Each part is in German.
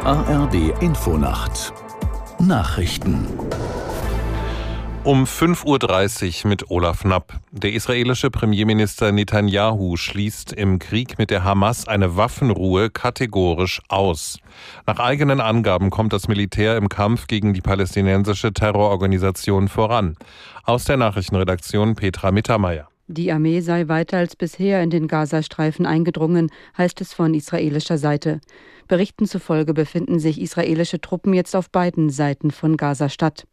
Die ARD Infonacht Nachrichten um 5.30 Uhr mit Olaf Knapp. Der israelische Premierminister Netanyahu schließt im Krieg mit der Hamas eine Waffenruhe kategorisch aus. Nach eigenen Angaben kommt das Militär im Kampf gegen die palästinensische Terrororganisation voran. Aus der Nachrichtenredaktion Petra Mittermeier. Die Armee sei weiter als bisher in den Gazastreifen eingedrungen, heißt es von israelischer Seite. Berichten zufolge befinden sich israelische Truppen jetzt auf beiden Seiten von Gaza-Stadt.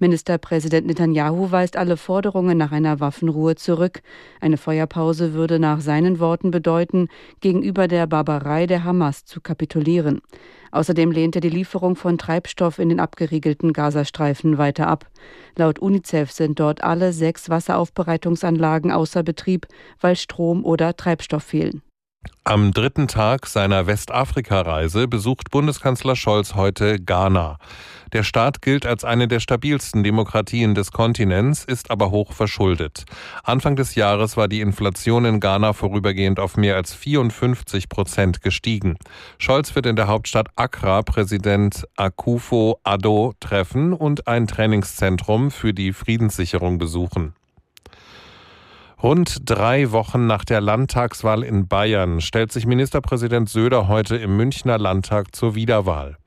Ministerpräsident Netanyahu weist alle Forderungen nach einer Waffenruhe zurück. Eine Feuerpause würde nach seinen Worten bedeuten, gegenüber der Barbarei der Hamas zu kapitulieren. Außerdem lehnt er die Lieferung von Treibstoff in den abgeriegelten Gazastreifen weiter ab. Laut UNICEF sind dort alle sechs Wasseraufbereitungsanlagen außer Betrieb, weil Strom oder Treibstoff fehlen. Am dritten Tag seiner Westafrika-Reise besucht Bundeskanzler Scholz heute Ghana. Der Staat gilt als eine der stabilsten Demokratien des Kontinents, ist aber hoch verschuldet. Anfang des Jahres war die Inflation in Ghana vorübergehend auf mehr als 54 Prozent gestiegen. Scholz wird in der Hauptstadt Accra Präsident Akufo Addo treffen und ein Trainingszentrum für die Friedenssicherung besuchen. Rund drei Wochen nach der Landtagswahl in Bayern stellt sich Ministerpräsident Söder heute im Münchner Landtag zur Wiederwahl.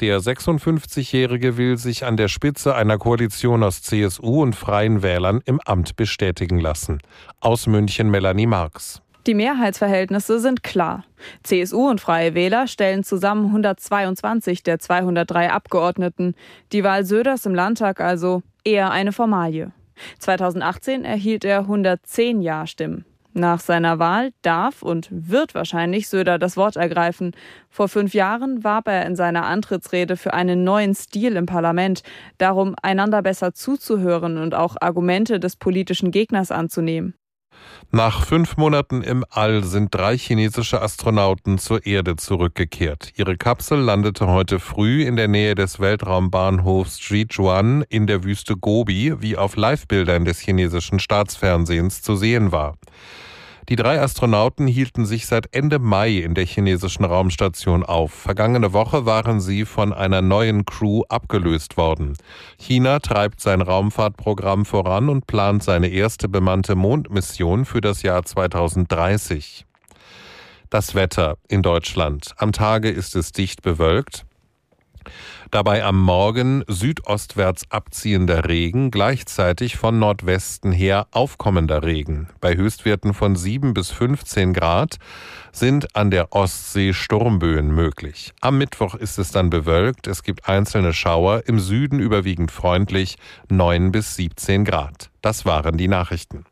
Der 56-Jährige will sich an der Spitze einer Koalition aus CSU und Freien Wählern im Amt bestätigen lassen. Aus München Melanie Marx. Die Mehrheitsverhältnisse sind klar. CSU und Freie Wähler stellen zusammen 122 der 203 Abgeordneten. Die Wahl Söders im Landtag also eher eine Formalie. 2018 erhielt er 110 Ja-Stimmen. Nach seiner Wahl darf und wird wahrscheinlich Söder das Wort ergreifen. Vor fünf Jahren warb er in seiner Antrittsrede für einen neuen Stil im Parlament, darum einander besser zuzuhören und auch Argumente des politischen Gegners anzunehmen. Nach fünf Monaten im All sind drei chinesische Astronauten zur Erde zurückgekehrt. Ihre Kapsel landete heute früh in der Nähe des Weltraumbahnhofs Zhejiang in der Wüste Gobi, wie auf Livebildern des chinesischen Staatsfernsehens zu sehen war. Die drei Astronauten hielten sich seit Ende Mai in der chinesischen Raumstation auf. Vergangene Woche waren sie von einer neuen Crew abgelöst worden. China treibt sein Raumfahrtprogramm voran und plant seine erste bemannte Mondmission für das Jahr 2030. Das Wetter in Deutschland. Am Tage ist es dicht bewölkt. Dabei am Morgen südostwärts abziehender Regen, gleichzeitig von Nordwesten her aufkommender Regen. Bei Höchstwerten von 7 bis 15 Grad sind an der Ostsee Sturmböen möglich. Am Mittwoch ist es dann bewölkt, es gibt einzelne Schauer, im Süden überwiegend freundlich 9 bis 17 Grad. Das waren die Nachrichten.